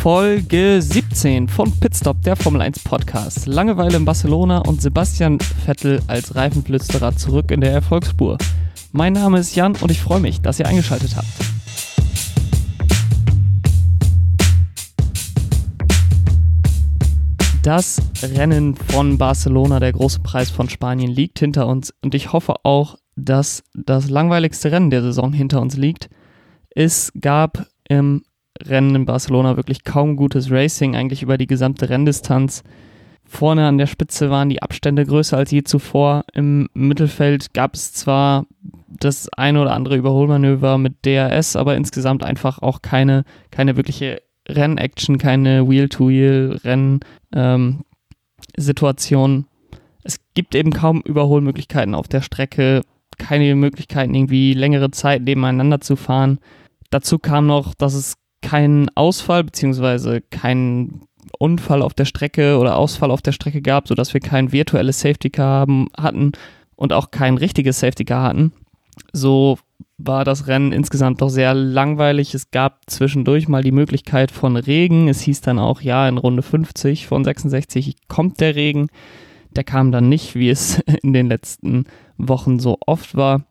Folge 17 von Pitstop, der Formel 1 Podcast. Langeweile in Barcelona und Sebastian Vettel als Reifenflüsterer zurück in der Erfolgsspur. Mein Name ist Jan und ich freue mich, dass ihr eingeschaltet habt. Das Rennen von Barcelona, der große Preis von Spanien, liegt hinter uns und ich hoffe auch, dass das langweiligste Rennen der Saison hinter uns liegt. Es gab im Rennen in Barcelona wirklich kaum gutes Racing, eigentlich über die gesamte Renndistanz. Vorne an der Spitze waren die Abstände größer als je zuvor. Im Mittelfeld gab es zwar das eine oder andere Überholmanöver mit DRS, aber insgesamt einfach auch keine, keine wirkliche Rennaction, keine Wheel-to-Wheel-Renn-Situation. Ähm, es gibt eben kaum Überholmöglichkeiten auf der Strecke, keine Möglichkeiten, irgendwie längere Zeit nebeneinander zu fahren. Dazu kam noch, dass es keinen Ausfall bzw. keinen Unfall auf der Strecke oder Ausfall auf der Strecke gab, sodass wir kein virtuelles Safety Car haben, hatten und auch kein richtiges Safety Car hatten. So war das Rennen insgesamt doch sehr langweilig. Es gab zwischendurch mal die Möglichkeit von Regen. Es hieß dann auch, ja, in Runde 50 von 66 kommt der Regen. Der kam dann nicht, wie es in den letzten Wochen so oft war.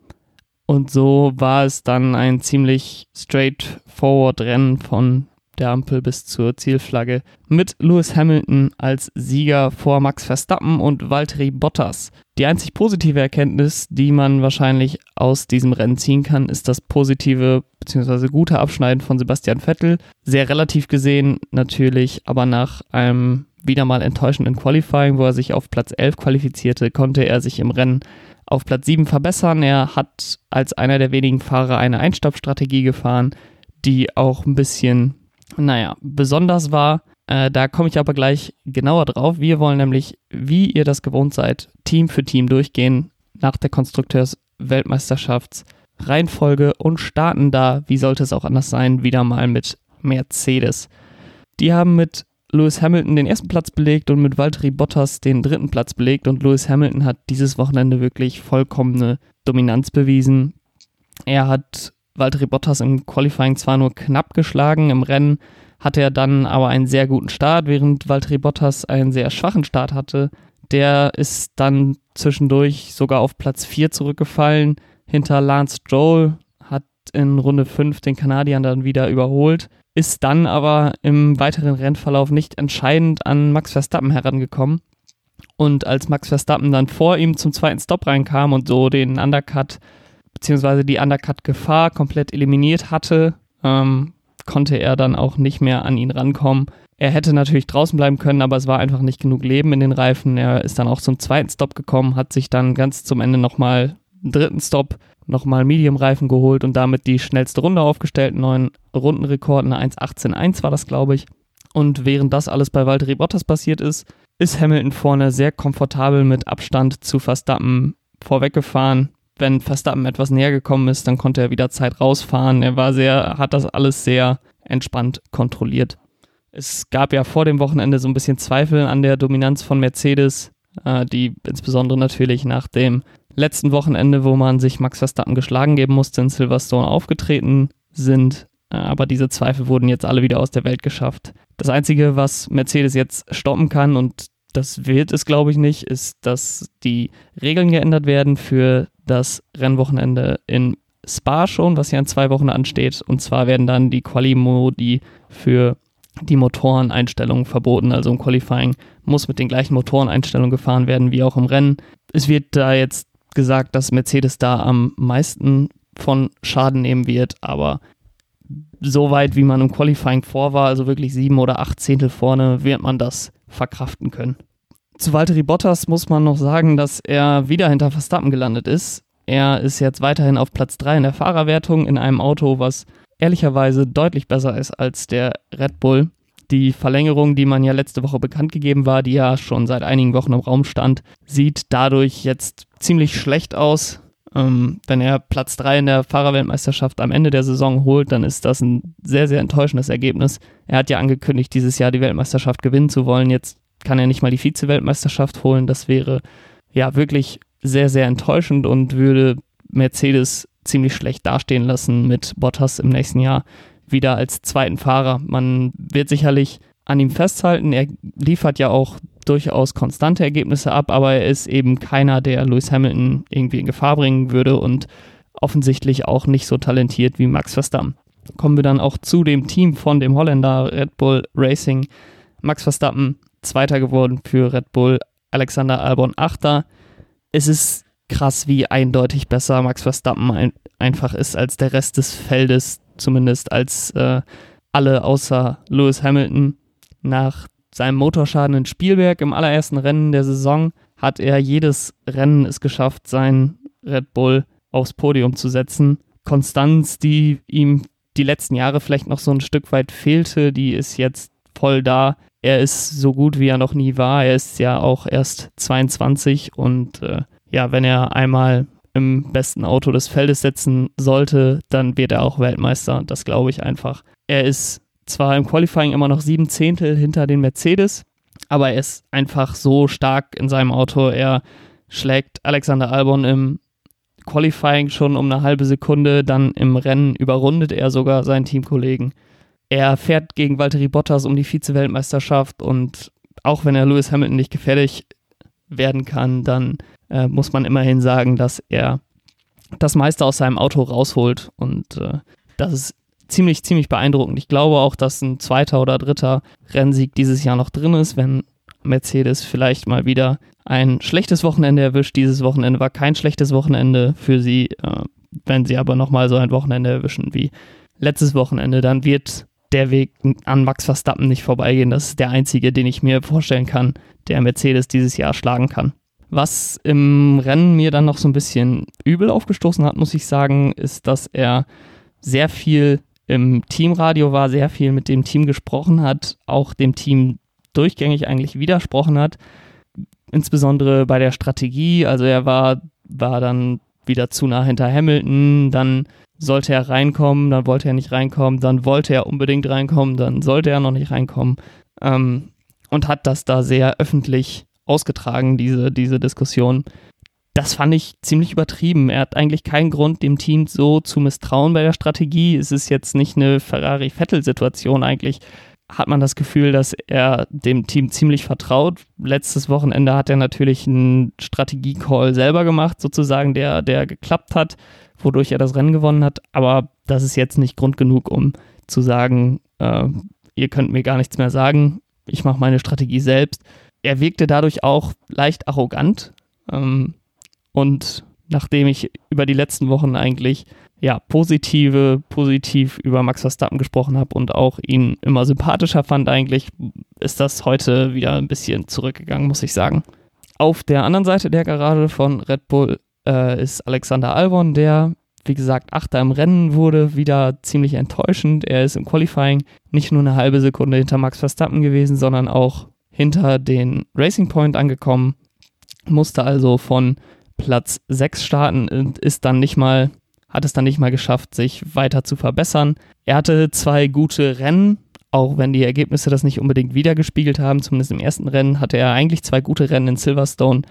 Und so war es dann ein ziemlich straightforward Rennen von der Ampel bis zur Zielflagge mit Lewis Hamilton als Sieger vor Max Verstappen und Valtteri Bottas. Die einzig positive Erkenntnis, die man wahrscheinlich aus diesem Rennen ziehen kann, ist das positive bzw. gute Abschneiden von Sebastian Vettel. Sehr relativ gesehen natürlich, aber nach einem wieder mal enttäuschenden Qualifying, wo er sich auf Platz 11 qualifizierte, konnte er sich im Rennen auf Platz 7 verbessern. Er hat als einer der wenigen Fahrer eine Einstoppstrategie gefahren, die auch ein bisschen, naja, besonders war. Äh, da komme ich aber gleich genauer drauf. Wir wollen nämlich, wie ihr das gewohnt seid, Team für Team durchgehen nach der Konstrukteursweltmeisterschaftsreihenfolge und starten da, wie sollte es auch anders sein, wieder mal mit Mercedes. Die haben mit Lewis Hamilton den ersten Platz belegt und mit Valtteri Bottas den dritten Platz belegt und Lewis Hamilton hat dieses Wochenende wirklich vollkommene Dominanz bewiesen. Er hat Valtteri Bottas im Qualifying zwar nur knapp geschlagen, im Rennen hatte er dann aber einen sehr guten Start, während Valtteri Bottas einen sehr schwachen Start hatte. Der ist dann zwischendurch sogar auf Platz 4 zurückgefallen hinter Lance Stroll, hat in Runde 5 den Kanadiern dann wieder überholt ist dann aber im weiteren Rennverlauf nicht entscheidend an Max Verstappen herangekommen. Und als Max Verstappen dann vor ihm zum zweiten Stop reinkam und so den Undercut beziehungsweise die Undercut-Gefahr komplett eliminiert hatte, ähm, konnte er dann auch nicht mehr an ihn rankommen. Er hätte natürlich draußen bleiben können, aber es war einfach nicht genug Leben in den Reifen. Er ist dann auch zum zweiten Stop gekommen, hat sich dann ganz zum Ende nochmal dritten Stop nochmal Medium-Reifen geholt und damit die schnellste Runde aufgestellt. Neuen Rundenrekord, eine 1.18.1 war das, glaube ich. Und während das alles bei Valtteri Bottas passiert ist, ist Hamilton vorne sehr komfortabel mit Abstand zu Verstappen vorweggefahren. Wenn Verstappen etwas näher gekommen ist, dann konnte er wieder Zeit rausfahren. Er war sehr, hat das alles sehr entspannt kontrolliert. Es gab ja vor dem Wochenende so ein bisschen Zweifel an der Dominanz von Mercedes, äh, die insbesondere natürlich nach dem letzten Wochenende, wo man sich Max Verstappen geschlagen geben musste, in Silverstone aufgetreten sind. Äh, aber diese Zweifel wurden jetzt alle wieder aus der Welt geschafft. Das Einzige, was Mercedes jetzt stoppen kann, und das wird es, glaube ich, nicht, ist, dass die Regeln geändert werden für das Rennwochenende in Spa schon, was ja in zwei Wochen ansteht. Und zwar werden dann die Quali-Modi für die Motoreneinstellungen verboten. Also im Qualifying muss mit den gleichen Motoreneinstellungen gefahren werden wie auch im Rennen. Es wird da jetzt gesagt, dass Mercedes da am meisten von Schaden nehmen wird, aber so weit, wie man im Qualifying vor war, also wirklich sieben oder acht Zehntel vorne, wird man das verkraften können. Zu Valtteri Bottas muss man noch sagen, dass er wieder hinter Verstappen gelandet ist. Er ist jetzt weiterhin auf Platz 3 in der Fahrerwertung in einem Auto, was ehrlicherweise deutlich besser ist als der Red Bull. Die Verlängerung, die man ja letzte Woche bekannt gegeben war, die ja schon seit einigen Wochen im Raum stand, sieht dadurch jetzt ziemlich schlecht aus. Ähm, wenn er Platz 3 in der Fahrerweltmeisterschaft am Ende der Saison holt, dann ist das ein sehr, sehr enttäuschendes Ergebnis. Er hat ja angekündigt, dieses Jahr die Weltmeisterschaft gewinnen zu wollen. Jetzt kann er nicht mal die Vize-Weltmeisterschaft holen. Das wäre ja wirklich sehr, sehr enttäuschend und würde Mercedes ziemlich schlecht dastehen lassen mit Bottas im nächsten Jahr wieder als zweiten Fahrer. Man wird sicherlich an ihm festhalten. Er liefert ja auch durchaus konstante Ergebnisse ab, aber er ist eben keiner, der Lewis Hamilton irgendwie in Gefahr bringen würde und offensichtlich auch nicht so talentiert wie Max Verstappen. Kommen wir dann auch zu dem Team von dem Holländer Red Bull Racing. Max Verstappen Zweiter geworden für Red Bull, Alexander Albon Achter. Es ist krass, wie eindeutig besser Max Verstappen ein, einfach ist als der Rest des Feldes, zumindest als äh, alle außer Lewis Hamilton. Nach seinem Motorschaden in Spielberg im allerersten Rennen der Saison hat er jedes Rennen es geschafft, sein Red Bull aufs Podium zu setzen. Konstanz, die ihm die letzten Jahre vielleicht noch so ein Stück weit fehlte, die ist jetzt voll da. Er ist so gut, wie er noch nie war. Er ist ja auch erst 22 und äh, ja, wenn er einmal im besten Auto des Feldes setzen sollte, dann wird er auch Weltmeister. Das glaube ich einfach. Er ist zwar im Qualifying immer noch sieben Zehntel hinter den Mercedes, aber er ist einfach so stark in seinem Auto. Er schlägt Alexander Albon im Qualifying schon um eine halbe Sekunde, dann im Rennen überrundet er sogar seinen Teamkollegen. Er fährt gegen Valtteri Bottas um die Vize-Weltmeisterschaft und auch wenn er Lewis Hamilton nicht gefährlich werden kann, dann äh, muss man immerhin sagen, dass er das meiste aus seinem Auto rausholt und äh, das ist ziemlich, ziemlich beeindruckend. Ich glaube auch, dass ein zweiter oder dritter Rennsieg dieses Jahr noch drin ist, wenn Mercedes vielleicht mal wieder ein schlechtes Wochenende erwischt. Dieses Wochenende war kein schlechtes Wochenende für sie. Äh, wenn sie aber nochmal so ein Wochenende erwischen wie letztes Wochenende, dann wird der Weg an Max Verstappen nicht vorbeigehen. Das ist der einzige, den ich mir vorstellen kann, der Mercedes dieses Jahr schlagen kann. Was im Rennen mir dann noch so ein bisschen übel aufgestoßen hat, muss ich sagen, ist, dass er sehr viel im Teamradio war, sehr viel mit dem Team gesprochen hat, auch dem Team durchgängig eigentlich widersprochen hat, insbesondere bei der Strategie. Also er war, war dann wieder zu nah hinter Hamilton, dann sollte er reinkommen, dann wollte er nicht reinkommen, dann wollte er unbedingt reinkommen, dann sollte er noch nicht reinkommen ähm, und hat das da sehr öffentlich ausgetragen, diese, diese Diskussion. Das fand ich ziemlich übertrieben. Er hat eigentlich keinen Grund, dem Team so zu misstrauen bei der Strategie. Es ist jetzt nicht eine Ferrari-Vettel-Situation eigentlich. Hat man das Gefühl, dass er dem Team ziemlich vertraut. Letztes Wochenende hat er natürlich einen Strategie-Call selber gemacht, sozusagen, der, der geklappt hat, wodurch er das Rennen gewonnen hat. Aber das ist jetzt nicht Grund genug, um zu sagen, äh, ihr könnt mir gar nichts mehr sagen. Ich mache meine Strategie selbst er wirkte dadurch auch leicht arrogant. Ähm, und nachdem ich über die letzten Wochen eigentlich ja positive, positiv über Max Verstappen gesprochen habe und auch ihn immer sympathischer fand, eigentlich ist das heute wieder ein bisschen zurückgegangen, muss ich sagen. Auf der anderen Seite der Garage von Red Bull äh, ist Alexander Albon, der wie gesagt, Achter im Rennen wurde, wieder ziemlich enttäuschend. Er ist im Qualifying nicht nur eine halbe Sekunde hinter Max Verstappen gewesen, sondern auch hinter den Racing Point angekommen, musste also von Platz 6 starten und ist dann nicht mal, hat es dann nicht mal geschafft, sich weiter zu verbessern. Er hatte zwei gute Rennen, auch wenn die Ergebnisse das nicht unbedingt wiedergespiegelt haben. Zumindest im ersten Rennen hatte er eigentlich zwei gute Rennen in Silverstone.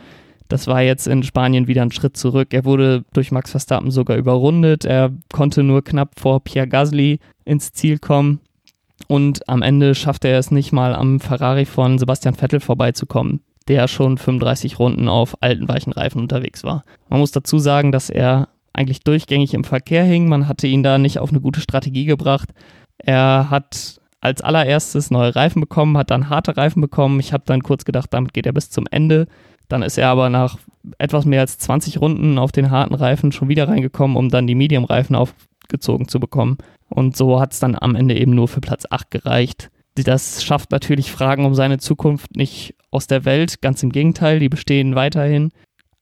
Das war jetzt in Spanien wieder ein Schritt zurück. Er wurde durch Max Verstappen sogar überrundet. Er konnte nur knapp vor Pierre Gasly ins Ziel kommen. Und am Ende schaffte er es nicht mal am Ferrari von Sebastian Vettel vorbeizukommen, der schon 35 Runden auf alten weichen Reifen unterwegs war. Man muss dazu sagen, dass er eigentlich durchgängig im Verkehr hing. Man hatte ihn da nicht auf eine gute Strategie gebracht. Er hat als allererstes neue Reifen bekommen, hat dann harte Reifen bekommen. Ich habe dann kurz gedacht, damit geht er bis zum Ende. Dann ist er aber nach etwas mehr als 20 Runden auf den harten Reifen schon wieder reingekommen, um dann die Medium-Reifen aufgezogen zu bekommen. Und so hat es dann am Ende eben nur für Platz 8 gereicht. Das schafft natürlich Fragen um seine Zukunft nicht aus der Welt, ganz im Gegenteil, die bestehen weiterhin.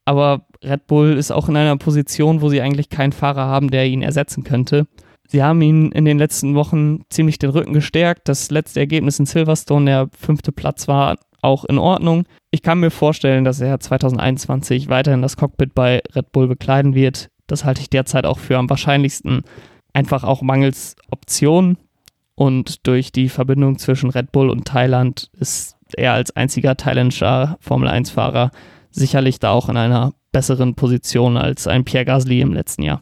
Aber Red Bull ist auch in einer Position, wo sie eigentlich keinen Fahrer haben, der ihn ersetzen könnte. Sie haben ihn in den letzten Wochen ziemlich den Rücken gestärkt. Das letzte Ergebnis in Silverstone, der fünfte Platz, war auch in Ordnung. Ich kann mir vorstellen, dass er 2021 weiterhin das Cockpit bei Red Bull bekleiden wird. Das halte ich derzeit auch für am wahrscheinlichsten einfach auch mangels Optionen und durch die Verbindung zwischen Red Bull und Thailand ist er als einziger thailändischer Formel 1-Fahrer sicherlich da auch in einer besseren Position als ein Pierre Gasly im letzten Jahr.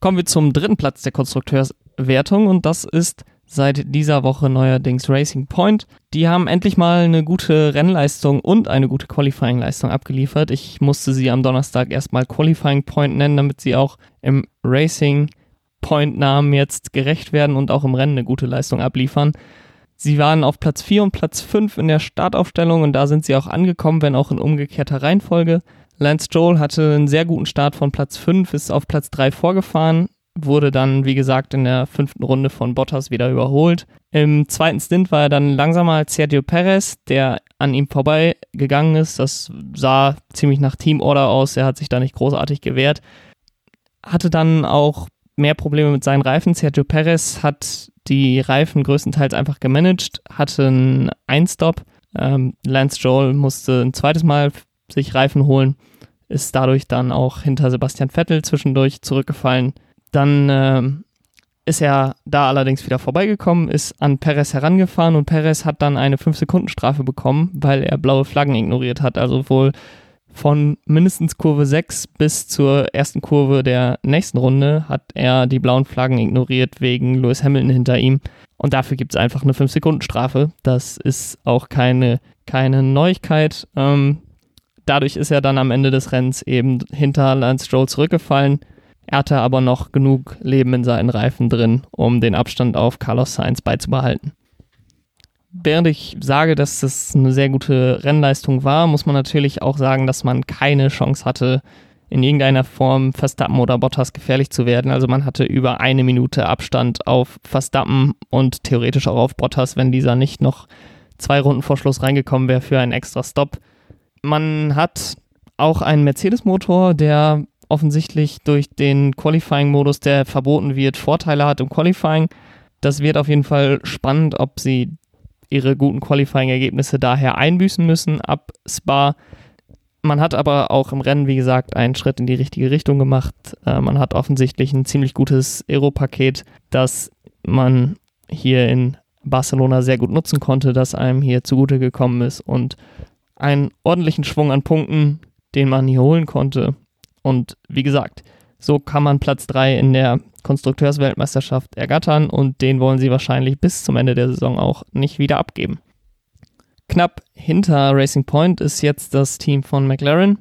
Kommen wir zum dritten Platz der Konstrukteurs Wertung und das ist seit dieser Woche neuerdings Racing Point. Die haben endlich mal eine gute Rennleistung und eine gute Qualifying-Leistung abgeliefert. Ich musste sie am Donnerstag erstmal Qualifying Point nennen, damit sie auch im Racing Point-Namen jetzt gerecht werden und auch im Rennen eine gute Leistung abliefern. Sie waren auf Platz 4 und Platz 5 in der Startaufstellung und da sind sie auch angekommen, wenn auch in umgekehrter Reihenfolge. Lance Joel hatte einen sehr guten Start von Platz 5, ist auf Platz 3 vorgefahren, wurde dann, wie gesagt, in der fünften Runde von Bottas wieder überholt. Im zweiten Stint war er dann langsamer als Sergio Perez, der an ihm vorbei gegangen ist. Das sah ziemlich nach Teamorder aus. Er hat sich da nicht großartig gewehrt. Hatte dann auch mehr Probleme mit seinen Reifen. Sergio Perez hat die Reifen größtenteils einfach gemanagt, hatte einen Einstop. Ähm, Lance Joel musste ein zweites Mal sich Reifen holen, ist dadurch dann auch hinter Sebastian Vettel zwischendurch zurückgefallen. Dann äh, ist er da allerdings wieder vorbeigekommen, ist an Perez herangefahren und Perez hat dann eine 5-Sekunden-Strafe bekommen, weil er blaue Flaggen ignoriert hat. Also wohl von mindestens Kurve 6 bis zur ersten Kurve der nächsten Runde hat er die blauen Flaggen ignoriert wegen Lewis Hamilton hinter ihm. Und dafür gibt es einfach eine 5-Sekunden-Strafe. Das ist auch keine, keine Neuigkeit. Ähm, dadurch ist er dann am Ende des Rennens eben hinter Lance Stroll zurückgefallen. Er hatte aber noch genug Leben in seinen Reifen drin, um den Abstand auf Carlos Sainz beizubehalten während ich sage, dass das eine sehr gute Rennleistung war, muss man natürlich auch sagen, dass man keine Chance hatte, in irgendeiner Form Verstappen oder Bottas gefährlich zu werden. Also man hatte über eine Minute Abstand auf Verstappen und theoretisch auch auf Bottas, wenn dieser nicht noch zwei Runden vor Schluss reingekommen wäre für einen extra Stop. Man hat auch einen Mercedes-Motor, der offensichtlich durch den Qualifying-Modus, der verboten wird, Vorteile hat im Qualifying. Das wird auf jeden Fall spannend, ob sie ihre guten Qualifying-Ergebnisse daher einbüßen müssen ab Spa. Man hat aber auch im Rennen, wie gesagt, einen Schritt in die richtige Richtung gemacht. Äh, man hat offensichtlich ein ziemlich gutes Aero-Paket, das man hier in Barcelona sehr gut nutzen konnte, das einem hier zugute gekommen ist und einen ordentlichen Schwung an Punkten, den man hier holen konnte. Und wie gesagt, so kann man Platz 3 in der Konstrukteursweltmeisterschaft ergattern und den wollen sie wahrscheinlich bis zum Ende der Saison auch nicht wieder abgeben. Knapp hinter Racing Point ist jetzt das Team von McLaren.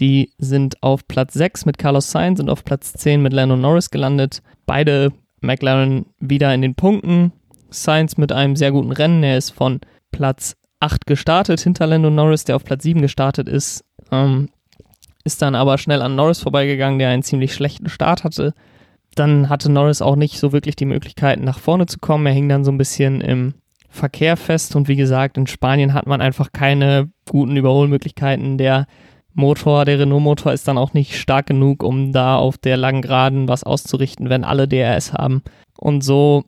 Die sind auf Platz 6 mit Carlos Sainz und auf Platz 10 mit Lando Norris gelandet. Beide McLaren wieder in den Punkten. Sainz mit einem sehr guten Rennen. Er ist von Platz 8 gestartet hinter Lando Norris, der auf Platz 7 gestartet ist. Ähm, ist dann aber schnell an Norris vorbeigegangen, der einen ziemlich schlechten Start hatte dann hatte Norris auch nicht so wirklich die Möglichkeit, nach vorne zu kommen. Er hing dann so ein bisschen im Verkehr fest und wie gesagt, in Spanien hat man einfach keine guten Überholmöglichkeiten. Der Motor, der Renault-Motor ist dann auch nicht stark genug, um da auf der langen Geraden was auszurichten, wenn alle DRS haben. Und so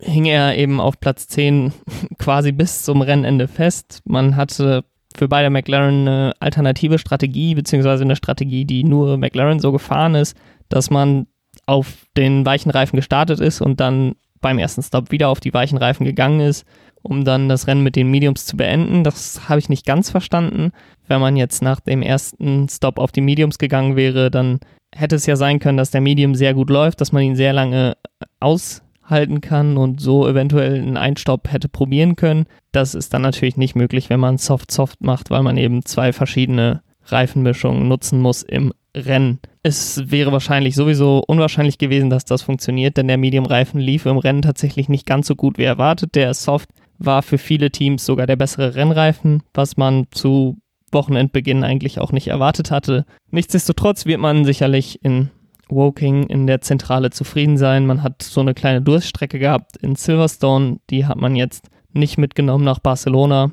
hing er eben auf Platz 10 quasi bis zum Rennende fest. Man hatte für beide McLaren eine alternative Strategie, beziehungsweise eine Strategie, die nur McLaren so gefahren ist, dass man auf den weichen Reifen gestartet ist und dann beim ersten Stop wieder auf die weichen Reifen gegangen ist, um dann das Rennen mit den Mediums zu beenden. Das habe ich nicht ganz verstanden. Wenn man jetzt nach dem ersten Stop auf die Mediums gegangen wäre, dann hätte es ja sein können, dass der Medium sehr gut läuft, dass man ihn sehr lange aushalten kann und so eventuell einen Einstopp hätte probieren können. Das ist dann natürlich nicht möglich, wenn man Soft-Soft macht, weil man eben zwei verschiedene Reifenmischungen nutzen muss im Rennen. Es wäre wahrscheinlich sowieso unwahrscheinlich gewesen, dass das funktioniert, denn der Medium-Reifen lief im Rennen tatsächlich nicht ganz so gut wie erwartet. Der Soft war für viele Teams sogar der bessere Rennreifen, was man zu Wochenendbeginn eigentlich auch nicht erwartet hatte. Nichtsdestotrotz wird man sicherlich in Woking in der Zentrale zufrieden sein. Man hat so eine kleine Durststrecke gehabt in Silverstone, die hat man jetzt nicht mitgenommen nach Barcelona.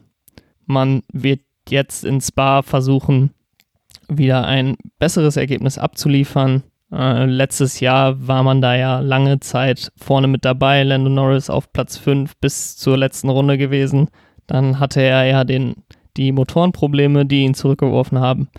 Man wird jetzt in Spa versuchen, wieder ein besseres Ergebnis abzuliefern. Äh, letztes Jahr war man da ja lange Zeit vorne mit dabei, Lando Norris auf Platz 5 bis zur letzten Runde gewesen. Dann hatte er ja den, die Motorenprobleme, die ihn zurückgeworfen haben.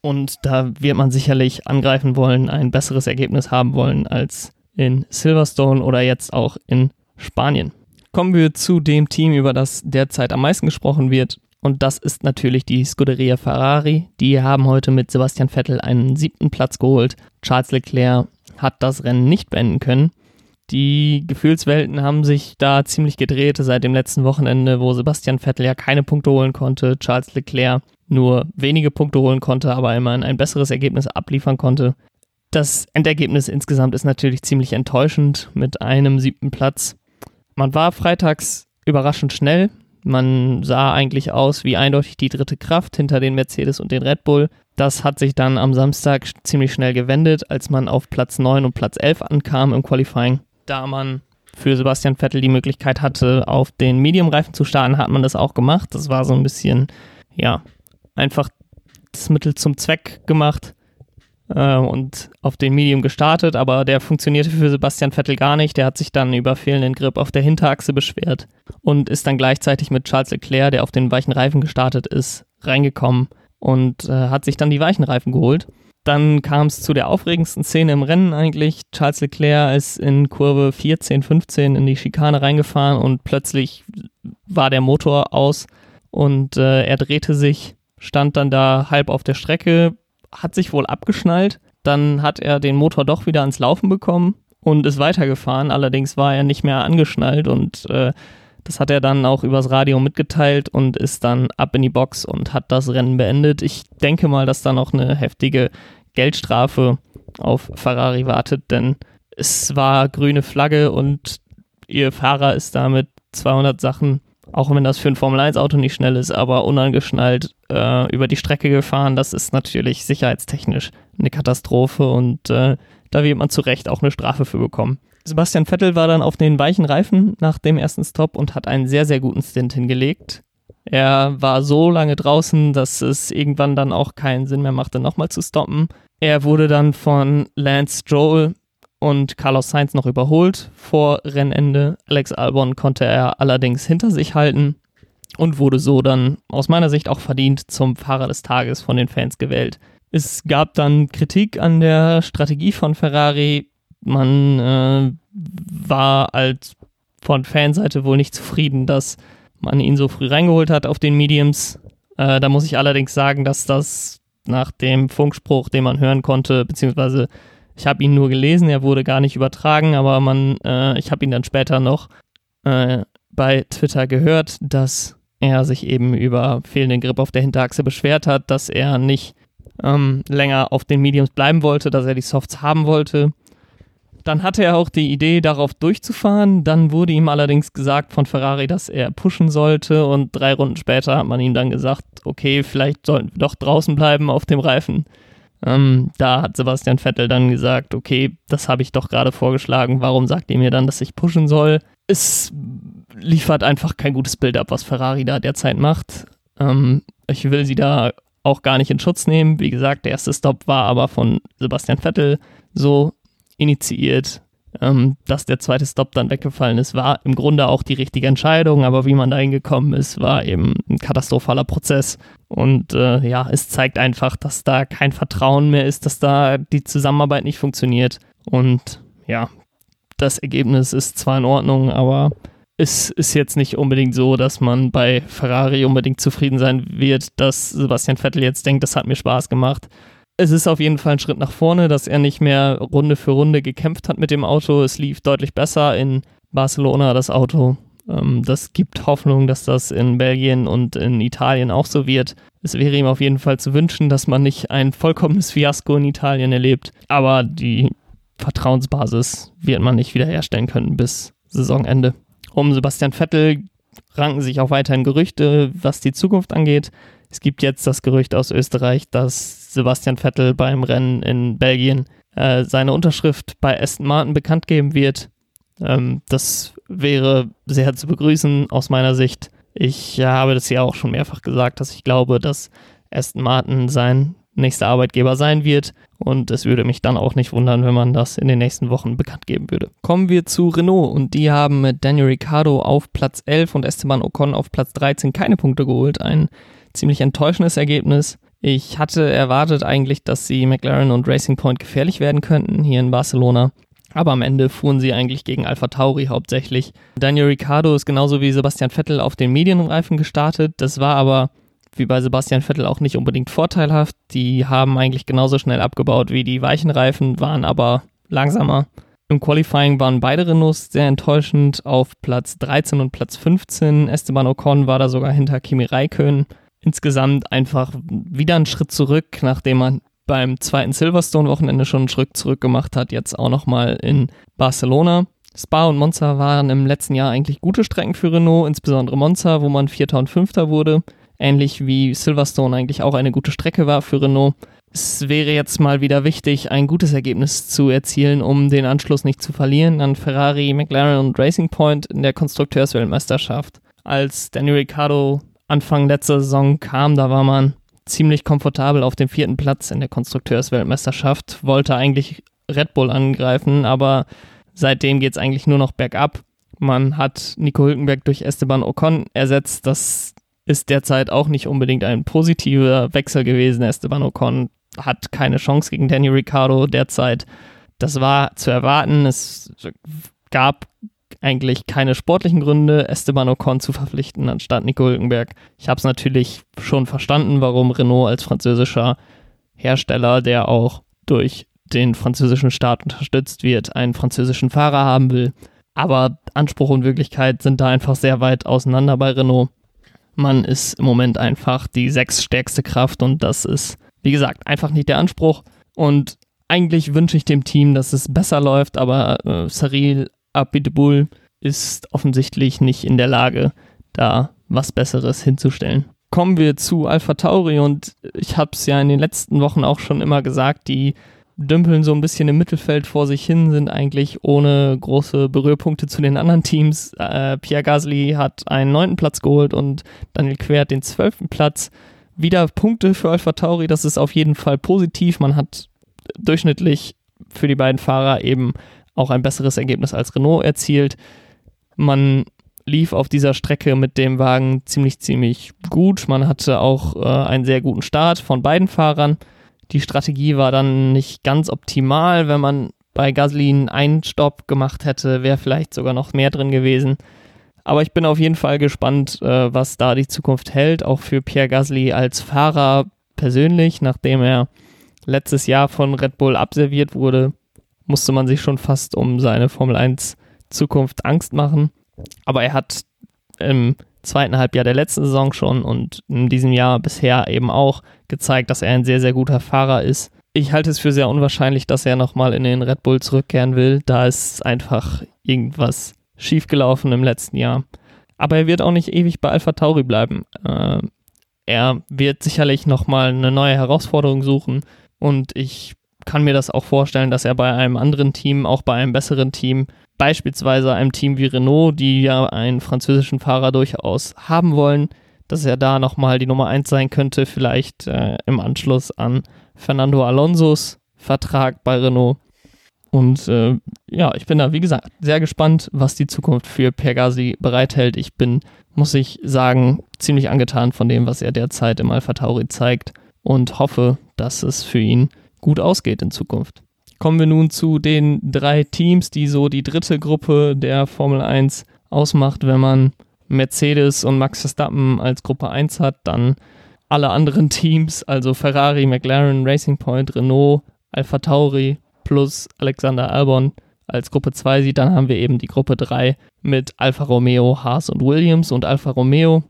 Und da wird man sicherlich angreifen wollen, ein besseres Ergebnis haben wollen als in Silverstone oder jetzt auch in Spanien. Kommen wir zu dem Team, über das derzeit am meisten gesprochen wird, und das ist natürlich die Scuderia Ferrari. Die haben heute mit Sebastian Vettel einen siebten Platz geholt. Charles Leclerc hat das Rennen nicht beenden können. Die Gefühlswelten haben sich da ziemlich gedreht seit dem letzten Wochenende, wo Sebastian Vettel ja keine Punkte holen konnte, Charles Leclerc nur wenige Punkte holen konnte, aber immerhin ein besseres Ergebnis abliefern konnte. Das Endergebnis insgesamt ist natürlich ziemlich enttäuschend mit einem siebten Platz. Man war freitags überraschend schnell. Man sah eigentlich aus wie eindeutig die dritte Kraft hinter den Mercedes und den Red Bull. Das hat sich dann am Samstag ziemlich schnell gewendet, als man auf Platz 9 und Platz 11 ankam im Qualifying. Da man für Sebastian Vettel die Möglichkeit hatte, auf den Medium-Reifen zu starten, hat man das auch gemacht. Das war so ein bisschen, ja, einfach das Mittel zum Zweck gemacht äh, und auf den Medium gestartet, aber der funktionierte für Sebastian Vettel gar nicht. Der hat sich dann über fehlenden Grip auf der Hinterachse beschwert und ist dann gleichzeitig mit Charles Leclerc, der auf den weichen Reifen gestartet ist, reingekommen und äh, hat sich dann die weichen Reifen geholt. Dann kam es zu der aufregendsten Szene im Rennen eigentlich. Charles Leclerc ist in Kurve 14, 15 in die Schikane reingefahren und plötzlich war der Motor aus und äh, er drehte sich, stand dann da halb auf der Strecke, hat sich wohl abgeschnallt. Dann hat er den Motor doch wieder ans Laufen bekommen und ist weitergefahren. Allerdings war er nicht mehr angeschnallt und äh, das hat er dann auch übers Radio mitgeteilt und ist dann ab in die Box und hat das Rennen beendet. Ich denke mal, dass da noch eine heftige Geldstrafe auf Ferrari wartet, denn es war grüne Flagge und ihr Fahrer ist da mit 200 Sachen auch wenn das für ein Formel-1-Auto nicht schnell ist, aber unangeschnallt äh, über die Strecke gefahren, das ist natürlich sicherheitstechnisch eine Katastrophe und äh, da wird man zu Recht auch eine Strafe für bekommen. Sebastian Vettel war dann auf den weichen Reifen nach dem ersten Stop und hat einen sehr, sehr guten Stint hingelegt. Er war so lange draußen, dass es irgendwann dann auch keinen Sinn mehr machte, nochmal zu stoppen. Er wurde dann von Lance Stroll und Carlos Sainz noch überholt vor Rennende. Alex Albon konnte er allerdings hinter sich halten und wurde so dann aus meiner Sicht auch verdient zum Fahrer des Tages von den Fans gewählt. Es gab dann Kritik an der Strategie von Ferrari. Man äh, war als von Fanseite wohl nicht zufrieden, dass man ihn so früh reingeholt hat auf den Mediums. Äh, da muss ich allerdings sagen, dass das nach dem Funkspruch, den man hören konnte, beziehungsweise ich habe ihn nur gelesen, er wurde gar nicht übertragen, aber man, äh, ich habe ihn dann später noch äh, bei Twitter gehört, dass er sich eben über fehlenden Grip auf der Hinterachse beschwert hat, dass er nicht ähm, länger auf den Mediums bleiben wollte, dass er die Softs haben wollte. Dann hatte er auch die Idee, darauf durchzufahren. Dann wurde ihm allerdings gesagt von Ferrari, dass er pushen sollte. Und drei Runden später hat man ihm dann gesagt, okay, vielleicht sollten wir doch draußen bleiben auf dem Reifen. Ähm, da hat Sebastian Vettel dann gesagt, okay, das habe ich doch gerade vorgeschlagen, warum sagt ihr mir dann, dass ich pushen soll? Es liefert einfach kein gutes Bild ab, was Ferrari da derzeit macht. Ähm, ich will sie da auch gar nicht in Schutz nehmen. Wie gesagt, der erste Stop war aber von Sebastian Vettel so initiiert. Ähm, dass der zweite Stop dann weggefallen ist, war im Grunde auch die richtige Entscheidung, aber wie man da hingekommen ist, war eben ein katastrophaler Prozess. Und äh, ja, es zeigt einfach, dass da kein Vertrauen mehr ist, dass da die Zusammenarbeit nicht funktioniert. Und ja, das Ergebnis ist zwar in Ordnung, aber es ist jetzt nicht unbedingt so, dass man bei Ferrari unbedingt zufrieden sein wird, dass Sebastian Vettel jetzt denkt, das hat mir Spaß gemacht es ist auf jeden Fall ein Schritt nach vorne, dass er nicht mehr Runde für Runde gekämpft hat mit dem Auto. Es lief deutlich besser in Barcelona, das Auto. Ähm, das gibt Hoffnung, dass das in Belgien und in Italien auch so wird. Es wäre ihm auf jeden Fall zu wünschen, dass man nicht ein vollkommenes Fiasko in Italien erlebt. Aber die Vertrauensbasis wird man nicht wiederherstellen können bis Saisonende. Um Sebastian Vettel ranken sich auch weiterhin Gerüchte, was die Zukunft angeht. Es gibt jetzt das Gerücht aus Österreich, dass Sebastian Vettel beim Rennen in Belgien äh, seine Unterschrift bei Aston Martin bekannt geben wird. Ähm, das wäre sehr zu begrüßen aus meiner Sicht. Ich äh, habe das ja auch schon mehrfach gesagt, dass ich glaube, dass Aston Martin sein nächster Arbeitgeber sein wird. Und es würde mich dann auch nicht wundern, wenn man das in den nächsten Wochen bekannt geben würde. Kommen wir zu Renault und die haben mit Daniel Ricciardo auf Platz 11 und Esteban Ocon auf Platz 13 keine Punkte geholt. Ein ziemlich enttäuschendes Ergebnis. Ich hatte erwartet eigentlich, dass sie McLaren und Racing Point gefährlich werden könnten hier in Barcelona. Aber am Ende fuhren sie eigentlich gegen Alpha Tauri hauptsächlich. Daniel Ricciardo ist genauso wie Sebastian Vettel auf den Medienreifen gestartet. Das war aber wie bei Sebastian Vettel auch nicht unbedingt vorteilhaft. Die haben eigentlich genauso schnell abgebaut wie die weichen Reifen, waren aber langsamer. Im Qualifying waren beide Renaults sehr enttäuschend auf Platz 13 und Platz 15. Esteban Ocon war da sogar hinter Kimi Räikkönen. Insgesamt einfach wieder ein Schritt zurück, nachdem man beim zweiten Silverstone-Wochenende schon einen Schritt zurück gemacht hat, jetzt auch nochmal in Barcelona. Spa und Monza waren im letzten Jahr eigentlich gute Strecken für Renault, insbesondere Monza, wo man Vierter und Fünfter wurde. Ähnlich wie Silverstone eigentlich auch eine gute Strecke war für Renault es wäre jetzt mal wieder wichtig, ein gutes Ergebnis zu erzielen, um den Anschluss nicht zu verlieren an Ferrari, McLaren und Racing Point in der Konstrukteursweltmeisterschaft. Als Daniel Ricciardo Anfang letzter Saison kam, da war man ziemlich komfortabel auf dem vierten Platz in der Konstrukteursweltmeisterschaft, wollte eigentlich Red Bull angreifen, aber seitdem geht es eigentlich nur noch bergab. Man hat Nico Hülkenberg durch Esteban Ocon ersetzt. Das ist derzeit auch nicht unbedingt ein positiver Wechsel gewesen. Esteban Ocon hat keine Chance gegen Danny Ricciardo derzeit. Das war zu erwarten. Es gab eigentlich keine sportlichen Gründe, Esteban Ocon zu verpflichten anstatt Nico Hülkenberg. Ich habe es natürlich schon verstanden, warum Renault als französischer Hersteller, der auch durch den französischen Staat unterstützt wird, einen französischen Fahrer haben will. Aber Anspruch und Wirklichkeit sind da einfach sehr weit auseinander bei Renault. Man ist im Moment einfach die sechsstärkste Kraft und das ist wie gesagt, einfach nicht der Anspruch. Und eigentlich wünsche ich dem Team, dass es besser läuft, aber äh, Saril Abitbul ist offensichtlich nicht in der Lage, da was Besseres hinzustellen. Kommen wir zu Alpha Tauri und ich habe es ja in den letzten Wochen auch schon immer gesagt, die dümpeln so ein bisschen im Mittelfeld vor sich hin, sind eigentlich ohne große Berührpunkte zu den anderen Teams. Äh, Pierre Gasly hat einen neunten Platz geholt und Daniel Quert den zwölften Platz wieder Punkte für Alpha Tauri. Das ist auf jeden Fall positiv. Man hat durchschnittlich für die beiden Fahrer eben auch ein besseres Ergebnis als Renault erzielt. Man lief auf dieser Strecke mit dem Wagen ziemlich, ziemlich gut. Man hatte auch äh, einen sehr guten Start von beiden Fahrern. Die Strategie war dann nicht ganz optimal. Wenn man bei Gaslin einen Stopp gemacht hätte, wäre vielleicht sogar noch mehr drin gewesen. Aber ich bin auf jeden Fall gespannt, äh, was da die Zukunft hält, auch für Pierre Gasly als Fahrer persönlich. Nachdem er letztes Jahr von Red Bull abserviert wurde, musste man sich schon fast um seine Formel 1 Zukunft Angst machen. Aber er hat im zweiten Halbjahr der letzten Saison schon und in diesem Jahr bisher eben auch gezeigt, dass er ein sehr, sehr guter Fahrer ist. Ich halte es für sehr unwahrscheinlich, dass er nochmal in den Red Bull zurückkehren will, da ist einfach irgendwas schiefgelaufen im letzten Jahr. Aber er wird auch nicht ewig bei Alpha Tauri bleiben. Äh, er wird sicherlich nochmal eine neue Herausforderung suchen und ich kann mir das auch vorstellen, dass er bei einem anderen Team, auch bei einem besseren Team, beispielsweise einem Team wie Renault, die ja einen französischen Fahrer durchaus haben wollen, dass er da nochmal die Nummer 1 sein könnte, vielleicht äh, im Anschluss an Fernando Alonsos Vertrag bei Renault. Und äh, ja, ich bin da, wie gesagt, sehr gespannt, was die Zukunft für Pergasi bereithält. Ich bin, muss ich sagen, ziemlich angetan von dem, was er derzeit im Alpha Tauri zeigt und hoffe, dass es für ihn gut ausgeht in Zukunft. Kommen wir nun zu den drei Teams, die so die dritte Gruppe der Formel 1 ausmacht. Wenn man Mercedes und Max Verstappen als Gruppe 1 hat, dann alle anderen Teams, also Ferrari, McLaren, Racing Point, Renault, Alpha Tauri plus Alexander Albon als Gruppe 2 sieht, dann haben wir eben die Gruppe 3 mit Alfa Romeo, Haas und Williams. Und Alfa Romeo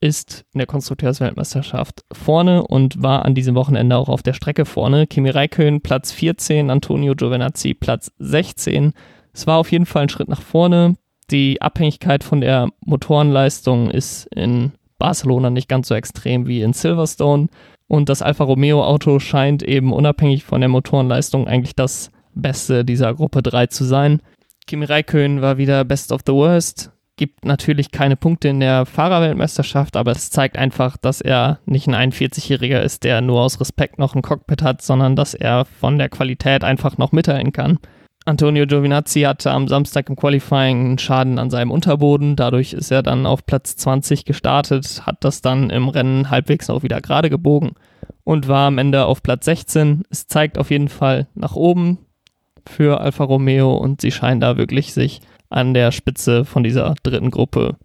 ist in der Konstrukteursweltmeisterschaft vorne und war an diesem Wochenende auch auf der Strecke vorne. Kimi Räikkönen Platz 14, Antonio Giovinazzi Platz 16. Es war auf jeden Fall ein Schritt nach vorne. Die Abhängigkeit von der Motorenleistung ist in Barcelona nicht ganz so extrem wie in Silverstone. Und das Alfa Romeo Auto scheint eben unabhängig von der Motorenleistung eigentlich das Beste dieser Gruppe 3 zu sein. Kimi Räikkönen war wieder Best of the Worst, gibt natürlich keine Punkte in der Fahrerweltmeisterschaft, aber es zeigt einfach, dass er nicht ein 41-Jähriger ist, der nur aus Respekt noch ein Cockpit hat, sondern dass er von der Qualität einfach noch mithalten kann. Antonio Giovinazzi hatte am Samstag im Qualifying einen Schaden an seinem Unterboden. Dadurch ist er dann auf Platz 20 gestartet, hat das dann im Rennen halbwegs auch wieder gerade gebogen und war am Ende auf Platz 16. Es zeigt auf jeden Fall nach oben für Alfa Romeo und sie scheinen da wirklich sich an der Spitze von dieser dritten Gruppe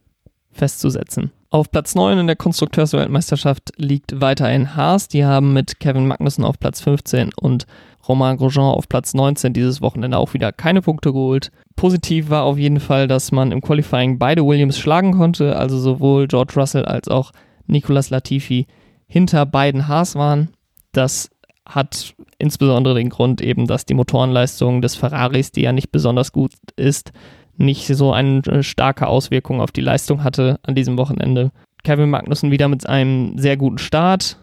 festzusetzen. Auf Platz 9 in der Konstrukteursweltmeisterschaft liegt weiterhin Haas. Die haben mit Kevin Magnussen auf Platz 15 und Romain Grosjean auf Platz 19 dieses Wochenende auch wieder keine Punkte geholt. Positiv war auf jeden Fall, dass man im Qualifying beide Williams schlagen konnte, also sowohl George Russell als auch Nicolas Latifi hinter beiden Haas waren. Das hat insbesondere den Grund eben, dass die Motorenleistung des Ferraris, die ja nicht besonders gut ist, nicht so eine starke Auswirkung auf die Leistung hatte an diesem Wochenende. Kevin Magnussen wieder mit einem sehr guten Start,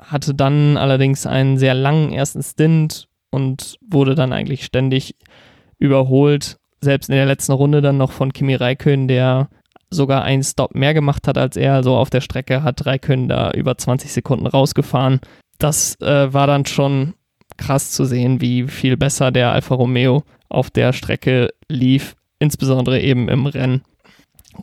hatte dann allerdings einen sehr langen ersten Stint und wurde dann eigentlich ständig überholt. Selbst in der letzten Runde dann noch von Kimi Räikkönen, der sogar einen Stop mehr gemacht hat als er. Also auf der Strecke hat Räikkönen da über 20 Sekunden rausgefahren. Das äh, war dann schon krass zu sehen, wie viel besser der Alfa Romeo auf der Strecke lief, insbesondere eben im Rennen.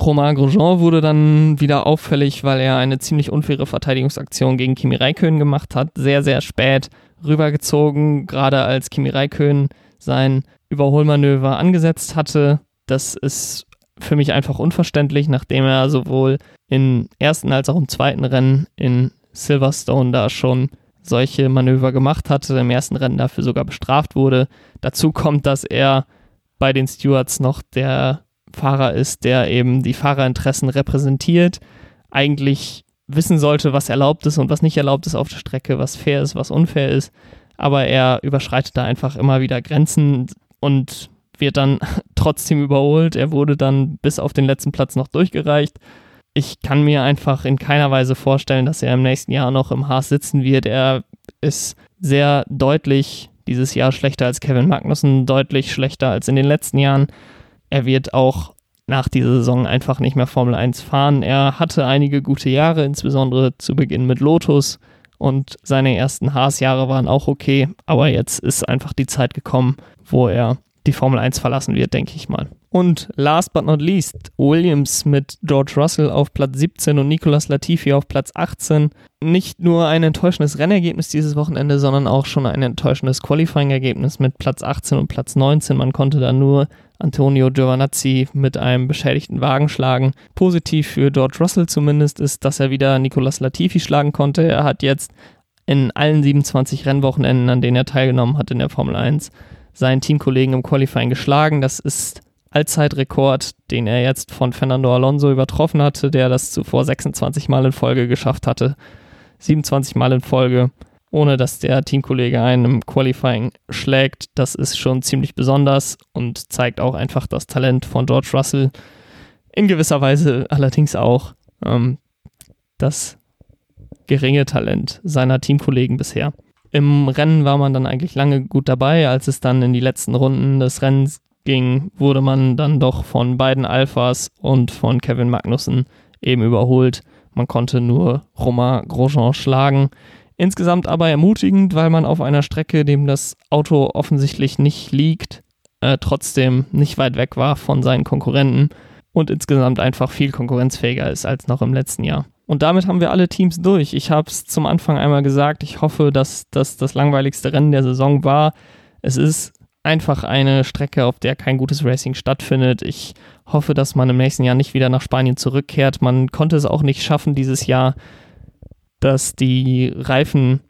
Romain Grosjean wurde dann wieder auffällig, weil er eine ziemlich unfaire Verteidigungsaktion gegen Kimi Räikkönen gemacht hat. Sehr, sehr spät rübergezogen, gerade als Kimi Räikkönen sein Überholmanöver angesetzt hatte. Das ist für mich einfach unverständlich, nachdem er sowohl im ersten als auch im zweiten Rennen in Silverstone da schon solche Manöver gemacht hatte, im ersten Rennen dafür sogar bestraft wurde. Dazu kommt, dass er bei den Stewards noch der Fahrer ist, der eben die Fahrerinteressen repräsentiert, eigentlich wissen sollte, was erlaubt ist und was nicht erlaubt ist auf der Strecke, was fair ist, was unfair ist. Aber er überschreitet da einfach immer wieder Grenzen und wird dann trotzdem überholt. Er wurde dann bis auf den letzten Platz noch durchgereicht. Ich kann mir einfach in keiner Weise vorstellen, dass er im nächsten Jahr noch im Haas sitzen wird. Er ist sehr deutlich dieses Jahr schlechter als Kevin Magnussen, deutlich schlechter als in den letzten Jahren er wird auch nach dieser Saison einfach nicht mehr Formel 1 fahren. Er hatte einige gute Jahre, insbesondere zu Beginn mit Lotus und seine ersten Haas-Jahre waren auch okay, aber jetzt ist einfach die Zeit gekommen, wo er die Formel 1 verlassen wird, denke ich mal. Und last but not least, Williams mit George Russell auf Platz 17 und Nicolas Latifi auf Platz 18. Nicht nur ein enttäuschendes Rennergebnis dieses Wochenende, sondern auch schon ein enttäuschendes Qualifying-Ergebnis mit Platz 18 und Platz 19. Man konnte da nur Antonio Giovanazzi mit einem beschädigten Wagen schlagen. Positiv für George Russell zumindest ist, dass er wieder Nicolas Latifi schlagen konnte. Er hat jetzt in allen 27 Rennwochenenden, an denen er teilgenommen hat in der Formel 1, seinen Teamkollegen im Qualifying geschlagen. Das ist Allzeitrekord, den er jetzt von Fernando Alonso übertroffen hatte, der das zuvor 26 Mal in Folge geschafft hatte. 27 Mal in Folge ohne dass der Teamkollege einen im Qualifying schlägt. Das ist schon ziemlich besonders und zeigt auch einfach das Talent von George Russell. In gewisser Weise allerdings auch ähm, das geringe Talent seiner Teamkollegen bisher. Im Rennen war man dann eigentlich lange gut dabei. Als es dann in die letzten Runden des Rennens ging, wurde man dann doch von beiden Alphas und von Kevin Magnussen eben überholt. Man konnte nur Romain Grosjean schlagen. Insgesamt aber ermutigend, weil man auf einer Strecke, dem das Auto offensichtlich nicht liegt, äh, trotzdem nicht weit weg war von seinen Konkurrenten und insgesamt einfach viel konkurrenzfähiger ist als noch im letzten Jahr. Und damit haben wir alle Teams durch. Ich habe es zum Anfang einmal gesagt, ich hoffe, dass das das langweiligste Rennen der Saison war. Es ist einfach eine Strecke, auf der kein gutes Racing stattfindet. Ich hoffe, dass man im nächsten Jahr nicht wieder nach Spanien zurückkehrt. Man konnte es auch nicht schaffen dieses Jahr dass die Reifen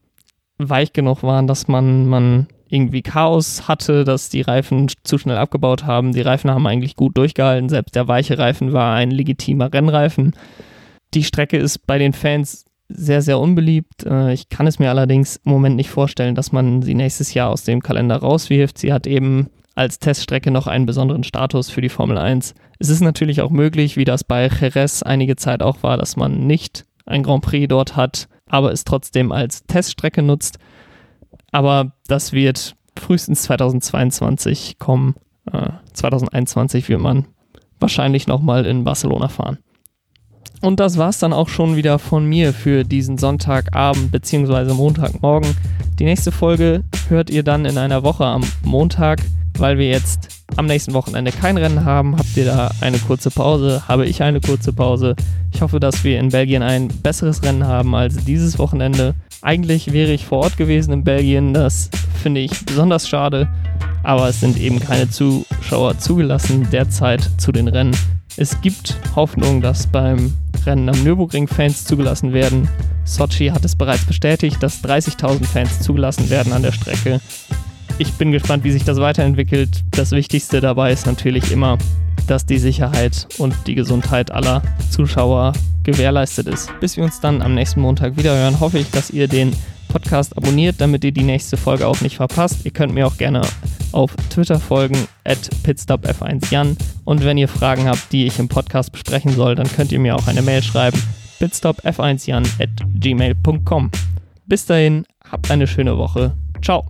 weich genug waren, dass man, man irgendwie Chaos hatte, dass die Reifen zu schnell abgebaut haben. Die Reifen haben eigentlich gut durchgehalten. Selbst der weiche Reifen war ein legitimer Rennreifen. Die Strecke ist bei den Fans sehr, sehr unbeliebt. Äh, ich kann es mir allerdings im Moment nicht vorstellen, dass man sie nächstes Jahr aus dem Kalender rauswirft. Sie hat eben als Teststrecke noch einen besonderen Status für die Formel 1. Es ist natürlich auch möglich, wie das bei Jerez einige Zeit auch war, dass man nicht ein Grand Prix dort hat, aber es trotzdem als Teststrecke nutzt. Aber das wird frühestens 2022 kommen. Äh, 2021 wird man wahrscheinlich nochmal in Barcelona fahren. Und das war es dann auch schon wieder von mir für diesen Sonntagabend bzw. Montagmorgen. Die nächste Folge hört ihr dann in einer Woche am Montag, weil wir jetzt am nächsten Wochenende kein Rennen haben, habt ihr da eine kurze Pause, habe ich eine kurze Pause. Ich hoffe, dass wir in Belgien ein besseres Rennen haben als dieses Wochenende. Eigentlich wäre ich vor Ort gewesen in Belgien, das finde ich besonders schade, aber es sind eben keine Zuschauer zugelassen derzeit zu den Rennen. Es gibt Hoffnung, dass beim Rennen am Nürburgring Fans zugelassen werden. Sochi hat es bereits bestätigt, dass 30.000 Fans zugelassen werden an der Strecke. ich bin gespannt, wie sich das weiterentwickelt. Das Wichtigste dabei ist natürlich immer, dass die Sicherheit und die Gesundheit aller Zuschauer gewährleistet ist. Bis wir uns dann am nächsten Montag wieder hören, hoffe ich, dass ihr den Podcast abonniert, damit ihr die nächste Folge auch nicht verpasst. Ihr könnt mir auch gerne auf Twitter folgen, at pitstopf1jan. Und wenn ihr Fragen habt, die ich im Podcast besprechen soll, dann könnt ihr mir auch eine Mail schreiben, pitstopf1jan at gmail.com. Bis dahin, habt eine schöne Woche. Ciao.